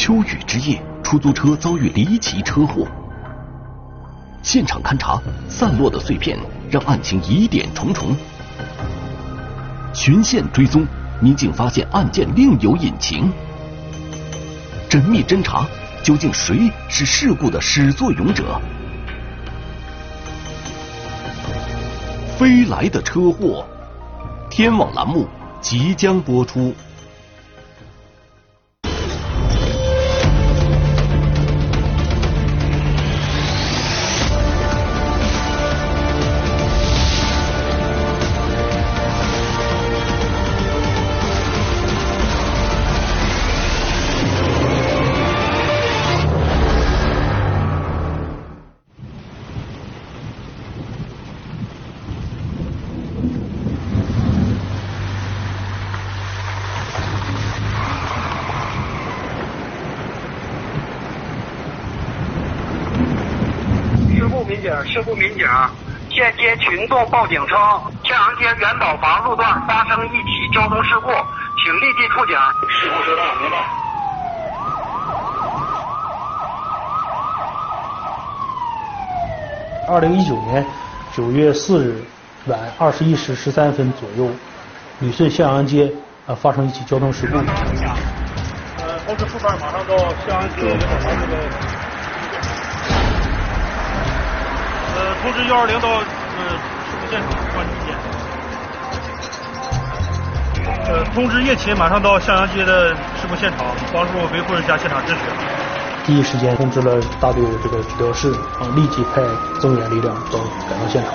秋雨之夜，出租车遭遇离奇车祸。现场勘查，散落的碎片让案情疑点重重。循线追踪，民警发现案件另有隐情。缜密侦查，究竟谁是事故的始作俑者？飞来的车祸，天网栏目即将播出。事故民警现接群众报警称，向阳街元宝房路段发生一起交通事故，请立即出警。事故收到，明白。二零一九年九月四日晚二十一时十三分左右，旅顺向阳街呃发生一起交通事故。呃，通知副班马上到向阳街元宝房这个。通知幺二零到呃事故现场关注一下。呃，通知叶琴马上到向阳街的事故现场，帮助维护一下现场秩序。第一时间通知了大队的这个指导室，啊，立即派增援力量到赶到现场。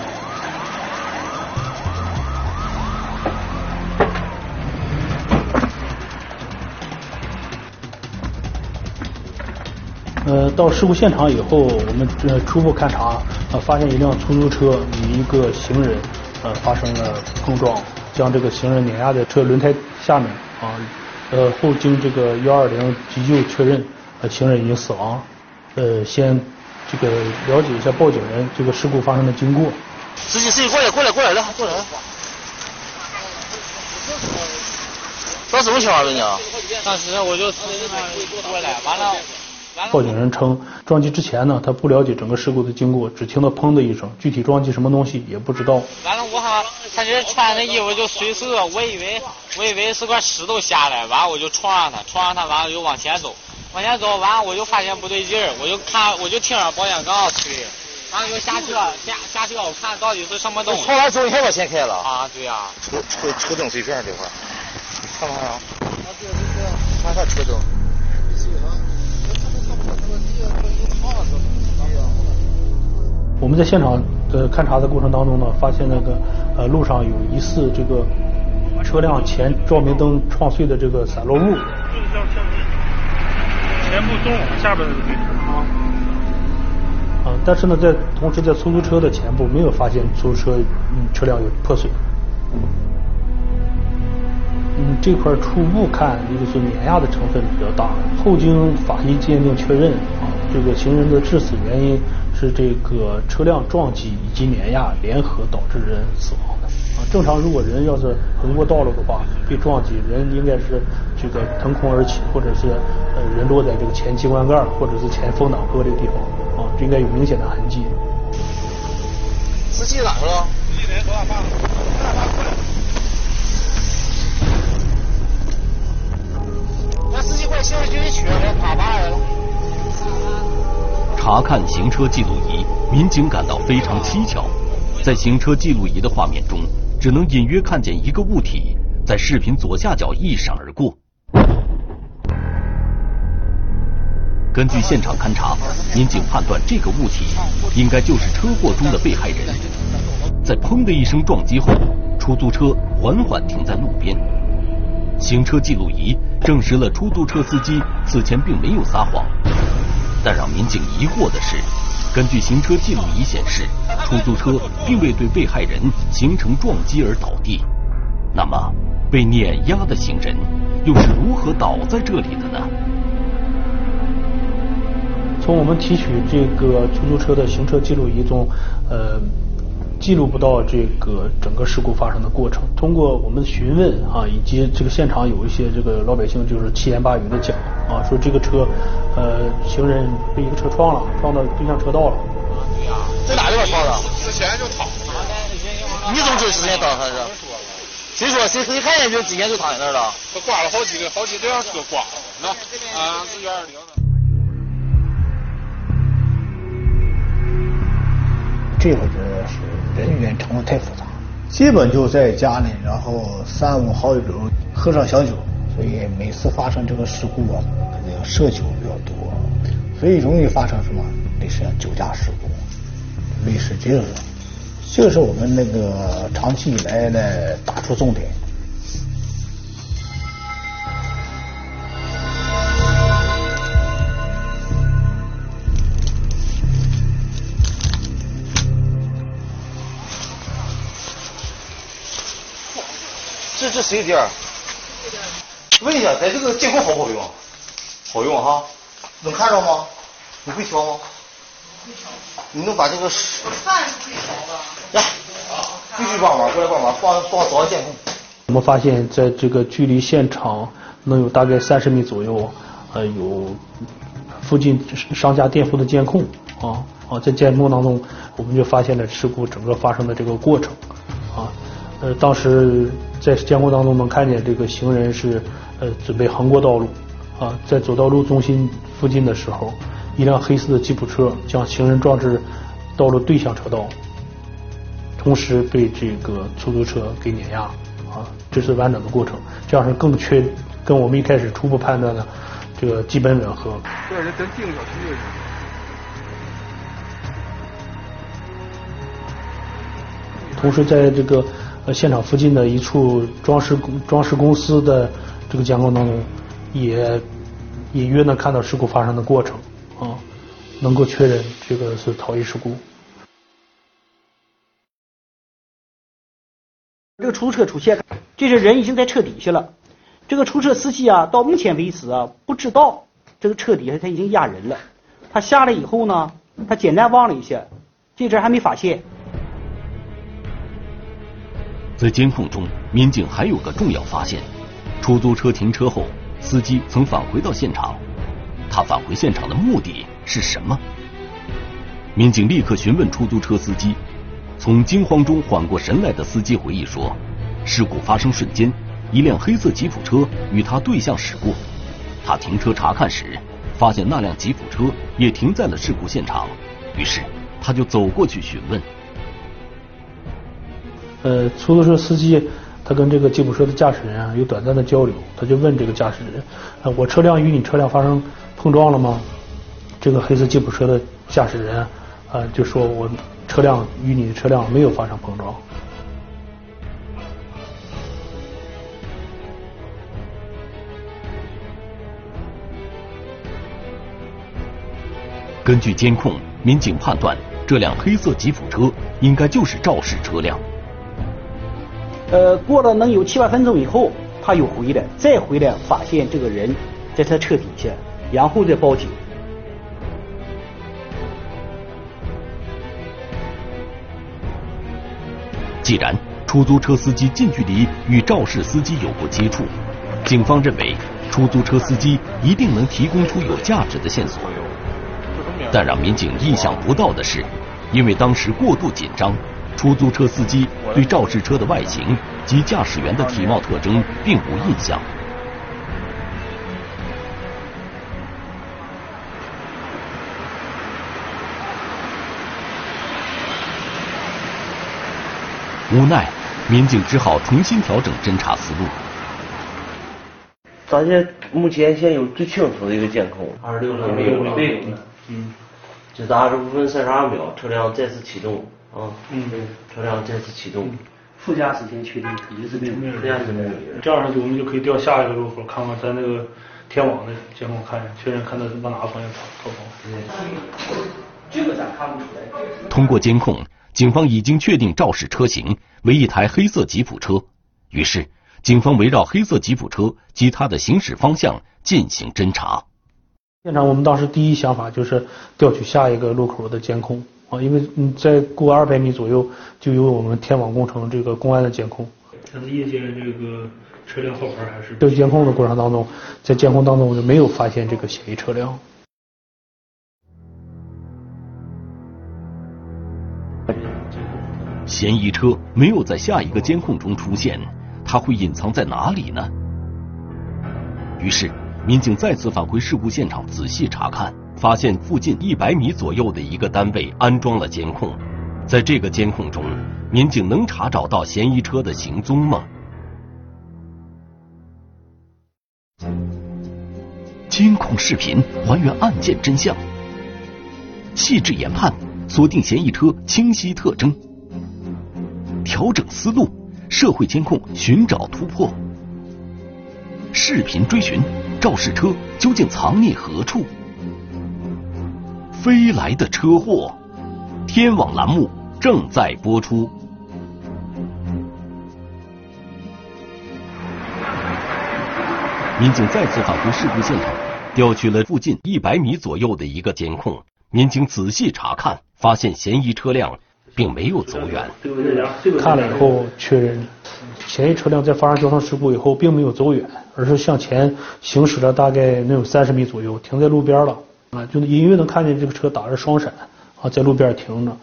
到事故现场以后，我们呃初步勘查，呃发现一辆出租车与一个行人呃发生了碰撞，将这个行人碾压在车轮胎下面啊，呃后经这个幺二零急救确认，呃行人已经死亡。呃，先这个了解一下报警人这个事故发生的经过。司机，司机过来，过来，过来，来，过来。这怎么情况，跟你讲？当时我就司机过来，完了。报警人称，撞击之前呢，他不了解整个事故的经过，只听到砰的一声，具体撞击什么东西也不知道。完了，我哈他这穿的衣服就随色，我以为我以为是块石头下来，完了我就撞上他，撞上他完了又往前走，往前走完了我就发现不对劲儿，我就看我就听着保险杠吹，完了就下车下下车我看到底是什么东西。从哪走一下往前开了？啊，对呀。车车车灯碎片这块，看看啊。啊，对对对。看看车灯。我们在现场的勘查的过程当中呢，发现那个呃路上有疑似这个车辆前照明灯撞碎的这个散落物。前部中网下边的位置啊。啊，但是呢，在同时在出租车的前部没有发现出租车嗯车辆有破损。嗯，这块初步看就是碾压的成分比较大，后经法医鉴定确认啊，这个行人的致死原因是这个车辆撞击以及碾压联合导致人死亡的。啊，正常如果人要是横过道路的话，被撞击人应该是这个腾空而起，或者是呃人落在这个前机关盖或者是前风挡哥这个地方啊，这应该有明显的痕迹。司机哪去了？司机在多大坝？多大坝过来。查看行车记录仪，民警感到非常蹊跷。在行车记录仪的画面中，只能隐约看见一个物体在视频左下角一闪而过。根据现场勘查，民警判断这个物体应该就是车祸中的被害人。在砰的一声撞击后，出租车缓缓停在路边。行车记录仪证实了出租车司机此前并没有撒谎，但让民警疑惑的是，根据行车记录仪显示，出租车并未对被害人形成撞击而倒地。那么，被碾压的行人又是如何倒在这里的呢？从我们提取这个出租车的行车记录仪中，呃。记录不到这个整个事故发生的过程。通过我们的询问啊，以及这个现场有一些这个老百姓就是七言八语的讲啊，说这个车呃行人被一个车撞了，撞到对向车道了。对呀，在哪地方撞的？之前就躺。你怎么知道之前躺他是？谁说？谁谁看见就之前就躺在那儿了？他刮了好几个，好几辆车刮了，那啊二零的。这个是人员成分太复杂，基本就在家里，然后三五好友喝上小酒，所以每次发生这个事故啊，肯定涉酒比较多，所以容易发生什么类似像酒驾事故，类似这个，这是我们那个长期以来呢打出重点。这这谁的店？问一下，咱这个监控好不好用？好用哈，能看着吗？你会调吗？你能把这个？饭是会调的。来，必须帮忙，过来帮忙，帮帮找监控。我们发现，在这个距离现场能有大概三十米左右，呃，有附近商家店铺的监控啊啊，在监控当中，我们就发现了事故整个发生的这个过程啊。呃，当时在监控当中能看见这个行人是呃准备横过道路啊，在走道路中心附近的时候，一辆黑色的吉普车将行人撞至道路对向车道，同时被这个出租车给碾压啊，这是完整的过程，这样是更确跟我们一开始初步判断的这个基本吻合。这人真定小区。同时，在这个呃现场附近的一处装饰装饰公司的这个监控当中，也隐约能看到事故发生的过程啊，能够确认这个是逃逸事故。这个出租车出现，这是人已经在车底下了。这个出租车司机啊，到目前为止啊，不知道这个车底下他已经压人了。他下来以后呢，他简单望了一下，这阵还没发现。在监控中，民警还有个重要发现：出租车停车后，司机曾返回到现场。他返回现场的目的是什么？民警立刻询问出租车司机。从惊慌中缓过神来的司机回忆说：“事故发生瞬间，一辆黑色吉普车与他对向驶过。他停车查看时，发现那辆吉普车也停在了事故现场。于是，他就走过去询问。”呃，出租车司机他跟这个吉普车的驾驶人啊有短暂的交流，他就问这个驾驶人：“呃，我车辆与你车辆发生碰撞了吗？”这个黑色吉普车的驾驶人啊就说：“我车辆与你的车辆没有发生碰撞。”根据监控，民警判断这辆黑色吉普车应该就是肇事车辆。呃，过了能有七八分钟以后，他又回来，再回来发现这个人在他车底下，然后再报警。既然出租车司机近距离与肇事司机有过接触，警方认为出租车司机一定能提供出有价值的线索。但让民警意想不到的是，因为当时过度紧张。出租车司机对肇事车的外形及驾驶员的体貌特征并无印象。无奈，民警只好重新调整侦查思路。咱现目前现有最清楚的一个监控，二十六没有了。嗯，直达五分三十二秒，车辆再次启动。啊，嗯，车辆再次启动。副驾驶先确定肯定是没有，副驾驶没有。这样就我们就可以调下一个路口，看看咱那个天网的监控，看确认看到是往哪个方向逃逃跑。这个咱看不出来。通过监控，警方已经确定肇事车型为一台黑色吉普车。于是，警方围绕黑色吉普车及它的行驶方向进行侦查。现场我们当时第一想法就是调取下一个路口的监控。啊，因为嗯，在过二百米左右就有我们天网工程这个公安的监控。但是夜间这个车辆号牌还是？调监控的过程当中，在监控当中就没有发现这个嫌疑车辆。嫌疑车没有在下一个监控中出现，它会隐藏在哪里呢？于是，民警再次返回事故现场仔细查看，发现附近一百米左右的一个单位安装了监控，在这个监控中。民警能查找到嫌疑车的行踪吗？监控视频还原案件真相，细致研判，锁定嫌疑车清晰特征，调整思路，社会监控寻找突破，视频追寻肇事车究竟藏匿何处？飞来的车祸，天网栏目正在播出。民警再次返回事故现场，调取了附近一百米左右的一个监控。民警仔细查看，发现嫌疑车辆并没有走远。看了以后确认，嫌疑车辆在发生交通事故以后并没有走远，而是向前行驶了大概能有三十米左右，停在路边了。啊，就隐约能看见这个车打着双闪，啊，在路边停着。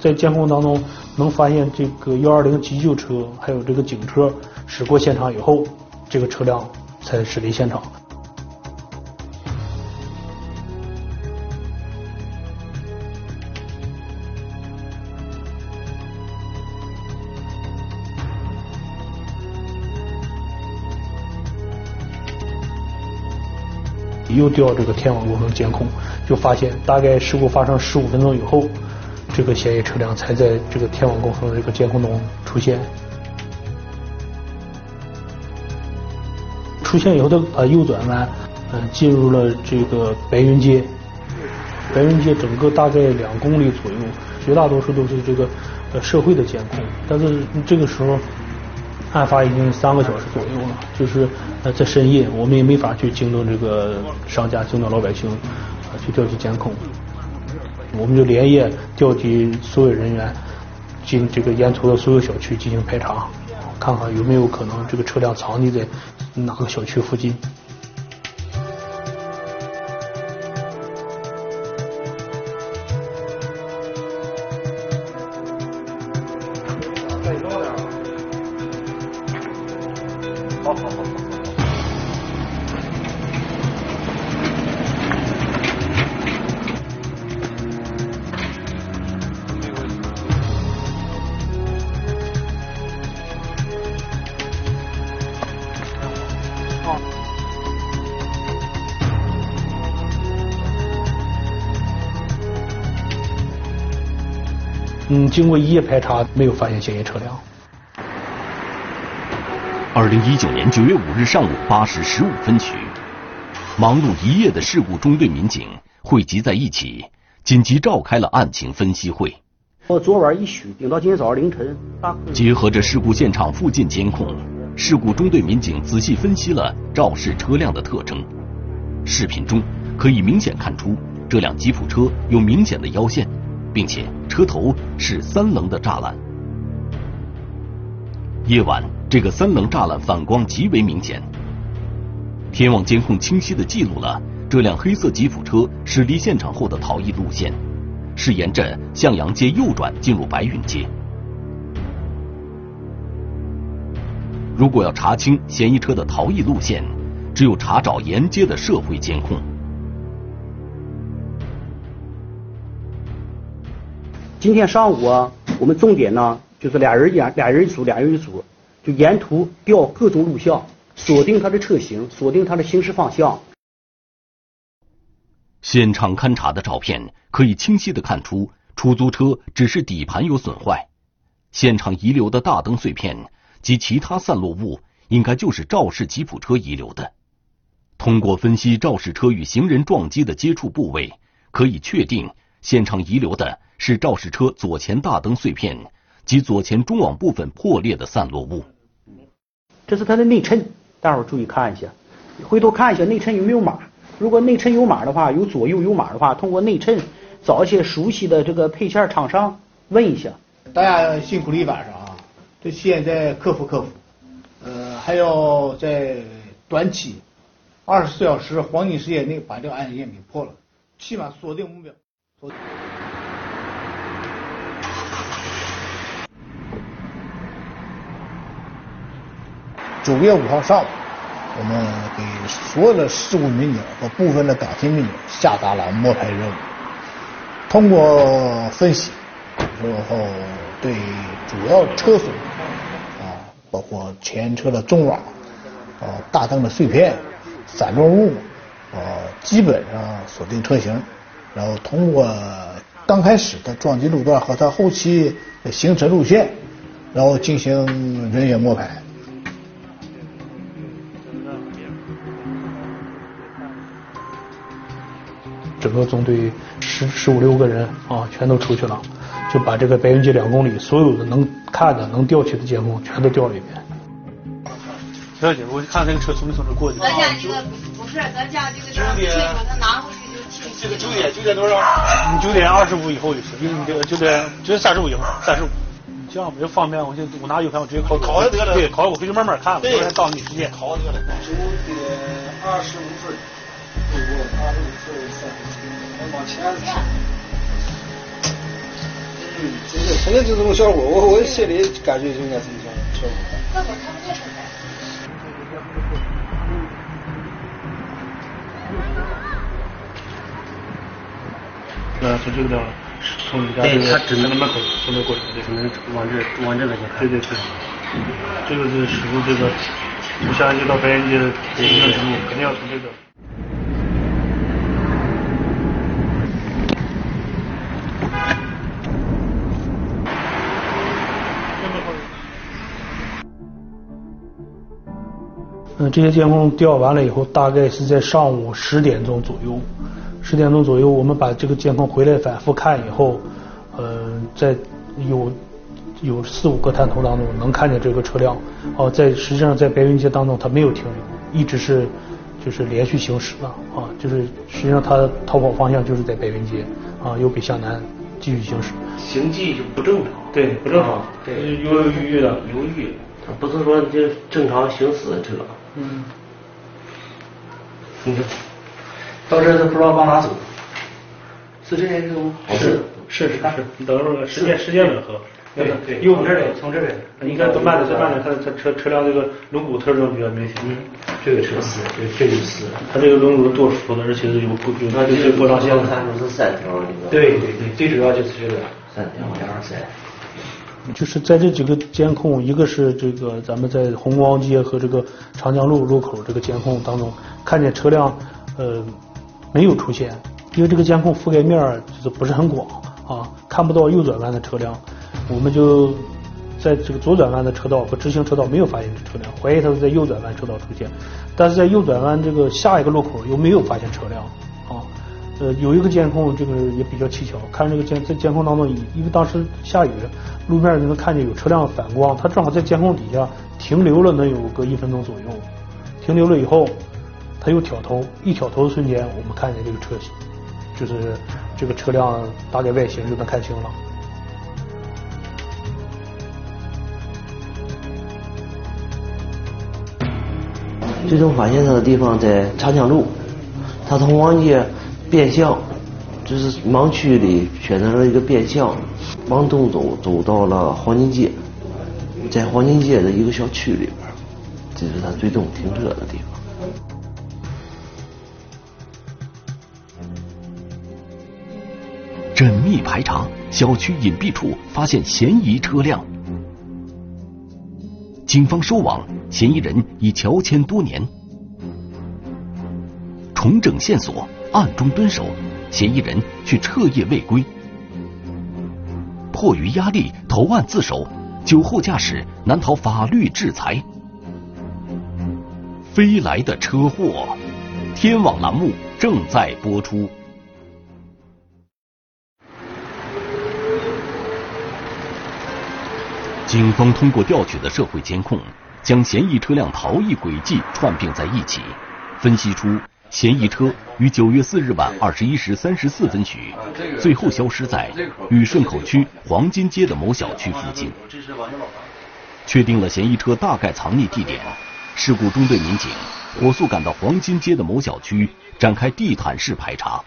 在监控当中能发现这个幺二零急救车还有这个警车。驶过现场以后，这个车辆才驶离现场。又调这个天网工程监控，就发现大概事故发生十五分钟以后，这个嫌疑车辆才在这个天网工程这个监控中出现。出现以后，他呃右转弯，嗯，进入了这个白云街。白云街整个大概两公里左右，绝大多数都是这个呃社会的监控。但是这个时候，案发已经三个小时左右了，就是呃在深夜，我们也没法去惊动这个商家，惊动老百姓，去调取监控。我们就连夜调集所有人员，进这个沿途的所有小区进行排查。看看有没有可能这个车辆藏匿在哪个小区附近。经过一夜排查，没有发现嫌疑车辆。二零一九年九月五日上午八时十五分许，忙碌一夜的事故中队民警汇集在一起，紧急召开了案情分析会。我昨晚一宿顶到今天早上凌晨。结合着事故现场附近监控，事故中队民警仔细分析了肇事车辆的特征。视频中可以明显看出，这辆吉普车有明显的腰线。并且车头是三棱的栅栏。夜晚，这个三棱栅栏反光极为明显。天网监控清晰的记录了这辆黑色吉普车驶离现场后的逃逸路线，是沿着向阳街右转进入白云街。如果要查清嫌疑车的逃逸路线，只有查找沿街的社会监控。今天上午啊，我们重点呢就是俩人演俩人一组，俩人一组，就沿途调各种录像，锁定他的车型，锁定他的行驶方向。现场勘查的照片可以清晰的看出，出租车只是底盘有损坏，现场遗留的大灯碎片及其他散落物，应该就是肇事吉普车遗留的。通过分析肇事车与行人撞击的接触部位，可以确定现场遗留的。是肇事车左前大灯碎片及左前中网部分破裂的散落物。这是它的内衬，大伙儿注意看一下，回头看一下内衬有没有码，如果内衬有码的话，有左右有码的话，通过内衬找一些熟悉的这个配件厂商问一下。大家辛苦了一晚上啊，这现在克服克服，呃，还要在短期二十四小时黄金时间内把这个案件给破了，起码锁定目标。九月五号上午，我们给所有的事故民警和部分的岗亭民警下达了摸排任务。通过分析，然后对主要车损啊，包括前车的中网、啊大灯的碎片、散落物啊，基本上锁定车型，然后通过刚开始的撞击路段和它后期的行驶路线，然后进行人员摸排。整个中队十十五六个人啊，全都出去了，就把这个白云街两公里所有的能看的、能调取的监控全都调了一遍。小姐，我看这个车从没从这过去。咱家这个不是，咱家这个车把它拿回去。这个九点九点多少？你九点二十五以后就是，因为你这个九点九点三十五以后，三十五。这样比较方便，我就我拿 U 盘我直接拷。拷就得了。对，拷我回去慢慢看，对，到你时间。拷得了。九点二十五分，对不？二十五分三十往前走。嗯，真的，真的就这种效果，我我心里感觉就应该这么效果。那会看不见现在。那从这个地方，从你家这个只能门口从这过去，只能往这往这边去看。对对对，这个是驶入这个从襄阳街到白云街的肯定要从这个。嗯，这些监控调完了以后，大概是在上午十点钟左右。十点钟左右，我们把这个监控回来反复看以后，呃，在有有四五个探头当中能看见这个车辆。哦，在实际上在白云街当中，它没有停留，一直是就是连续行驶的啊，就是实际上它逃跑方向就是在白云街啊，由北向南继续行驶。行迹就不正常。对，不正常。对，犹犹豫豫的。犹豫，它不是说就正常行驶的车。嗯，你看，到这都不知道往哪走，是这种好是是是是，你等会儿时间时间吻合。对对，右从这边，从这边，你看，慢点，再慢点，它它车车辆这个轮毂特征比较明显。嗯，这个车是，这，这个是，它这个轮毂多出的，而且是有有它就是过障线。看出是三条，对对对，最主要就是这个三条两二三。就是在这几个监控，一个是这个咱们在红光街和这个长江路路口这个监控当中，看见车辆呃没有出现，因为这个监控覆盖面就是不是很广啊，看不到右转弯的车辆，我们就在这个左转弯的车道和直行车道没有发现车辆，怀疑它是在右转弯车道出现，但是在右转弯这个下一个路口又没有发现车辆啊。呃，有一个监控，这个也比较蹊跷。看这个监在监控当中，因为当时下雨，路面就能看见有车辆反光，他正好在监控底下停留了能有个一分钟左右。停留了以后，他又挑头，一挑头的瞬间，我们看见这个车型，就是这个车辆大概外形就能看清了。最终发现他的地方在长江路，他从往街。变向，就是盲区里选择了一个变向，往东走，走到了黄金街，在黄金街的一个小区里边，这是他最终停车的地方。缜密排查，小区隐蔽处发现嫌疑车辆，警方收网，嫌疑人已乔迁多年，重整线索。暗中蹲守，嫌疑人却彻夜未归。迫于压力投案自首，酒后驾驶难逃法律制裁。飞来的车祸，天网栏目正在播出。警方通过调取的社会监控，将嫌疑车辆逃逸轨迹串并在一起，分析出。嫌疑车于九月四日晚二十一时三十四分许，最后消失在旅顺口区黄金街的某小区附近。确定了嫌疑车大概藏匿地点，事故中队民警火速赶到黄金街的某小区，展开地毯式排查。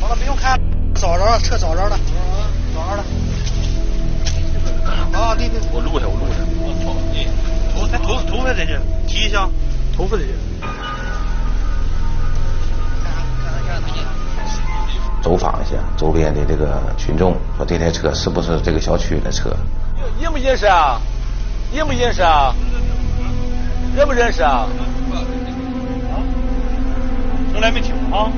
好了，不用看，找着了，车找着了，找着了。啊，对对，我录下，我录下。头，哎，头头发在这，提一下，头发在这。走访一下周边的这个群众，说这台车是不是这个小区的车？认不认识啊？认不认识啊？认不认识啊？从来没听过啊。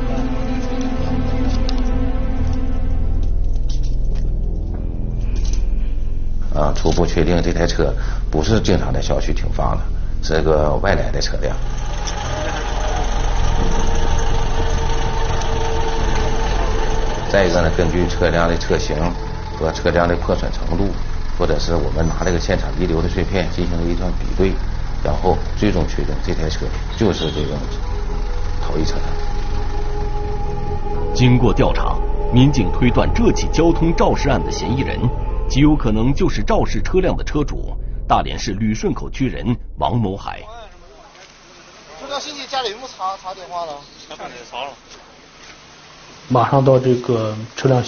初步确定这台车不是经常在小区停放的，是个外来的车辆。再一个呢，根据车辆的车型和车辆的破损程度，或者是我们拿这个现场遗留的碎片进行了一段比对，然后最终确定这台车就是这个逃逸车辆。经过调查，民警推断这起交通肇事案的嫌疑人。极有可能就是肇事车辆的车主，大连市旅顺口区人王某海。这条信息家里有没有查查电话了？查了。马上到这个车辆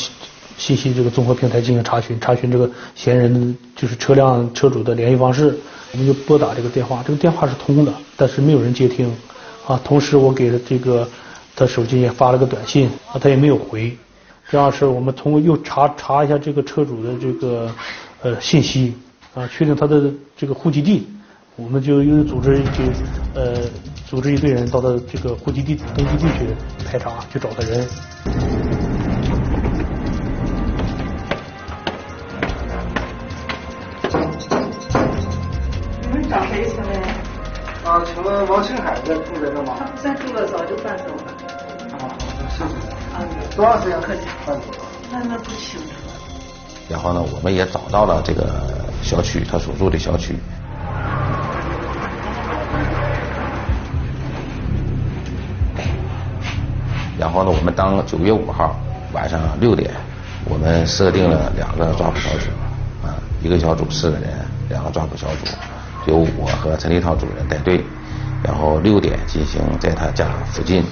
信息这个综合平台进行查询，查询这个嫌疑人就是车辆车主的联系方式，我们就拨打这个电话，这个电话是通的，但是没有人接听。啊，同时我给了这个他手机也发了个短信，啊，他也没有回。这样是我们通过又查查一下这个车主的这个呃信息啊，确定他的这个户籍地，我们就又组织一批呃组织一队人到他这个户籍地登记地去排查，去找他人。你们找谁去了？啊，请问王庆海在住在这吗？他不在住了，早就搬走了。啊，谢谢。多长时间？那那不清楚。然后呢，我们也找到了这个小区，他所住的小区。然后呢，我们当九月五号晚上六点，我们设定了两个抓捕小组，啊，一个小组四个人，两个抓捕小组，由我和陈立涛主任带队，然后六点进行在他家附近，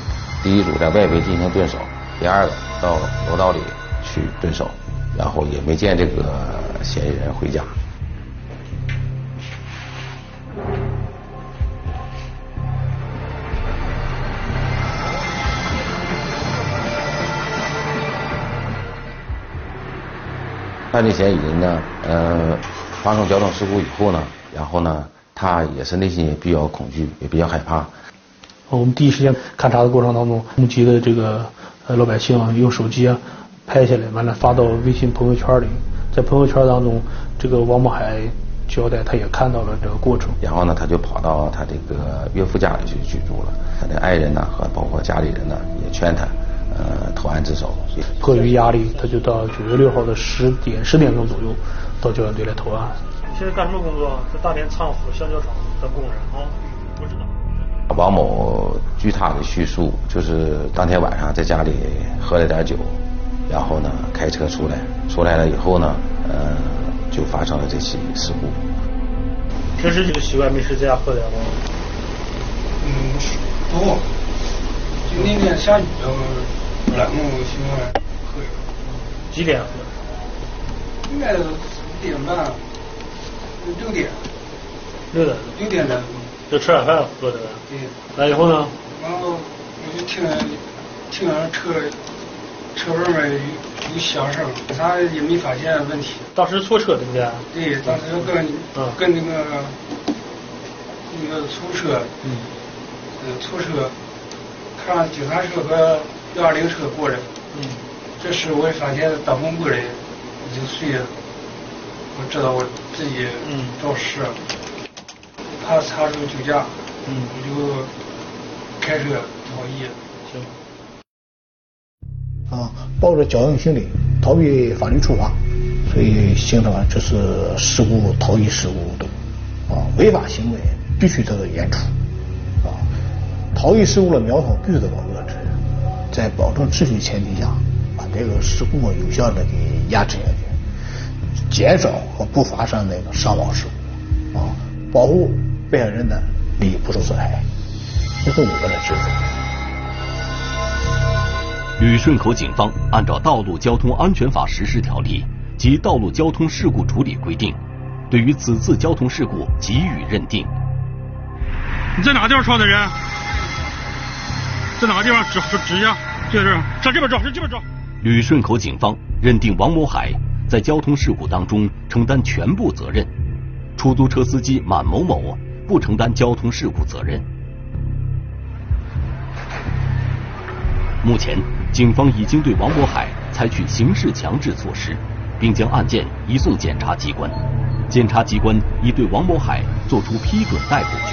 第一组在外围进行蹲守。第二个到楼道里去蹲守，然后也没见这个嫌疑人回家。犯罪嫌疑人呢，呃，发生交通事故以后呢，然后呢，他也是内心也比较恐惧，也比较害怕。我们第一时间勘查的过程当中，目击的这个。呃，老百姓用手机啊拍下来，完了发到微信朋友圈里，在朋友圈当中，这个王某海交代，他也看到了这个过程。然后呢，他就跑到他这个岳父家里去居住了。他的爱人呢和包括家里人呢也劝他，呃，投案自首。迫于压力，他就到九月六号的十点十点钟左右到交警队来投案。现在干什么工作？在大连昌府橡胶厂当工人啊？王某据他的叙述，就是当天晚上在家里喝了点酒，然后呢开车出来，出来了以后呢，呃，就发生了这起事故。平时这个习惯没事在家喝点吗？嗯，多。就那天下雨了，不然我喜欢喝一点。几点喝？应该是五点半，六点。六点。六点的。就吃晚饭喝的。对。来以后呢？然后我就听听俺车车外面有有响声，啥也没发现问题。当时错车对不对？对，当时跟跟那个那个出车，嗯，出车，看警察车和幺二零车过来，嗯，这时我也发现挡风玻璃已经碎了，我知道我自己肇事。他查出酒驾，嗯，我就开车逃逸。行。啊，抱着侥幸心理逃避法律处罚，所以形成了这是事故逃逸事故的啊，违法行为必须得到严处，啊，逃逸事故的苗头必须得到遏制，在保证秩序前提下，把这个事故有效的给压制下去，减少和不发生那个伤亡事故，啊，保护被害人的利益不受损害，这是我们的职责。旅顺口警方按照《道路交通安全法实施条例》及《道路交通事故处理规定》，对于此次交通事故给予认定。你在哪个地方撞的人？在哪个地方指指指一下？就在这，上这边撞，上这边撞。旅顺口警方认定王某海在交通事故当中承担全部责任，出租车司机满某某不承担交通事故责任。目前，警方已经对王某海采取刑事强制措施，并将案件移送检察机关。检察机关已对王某海作出批准逮捕。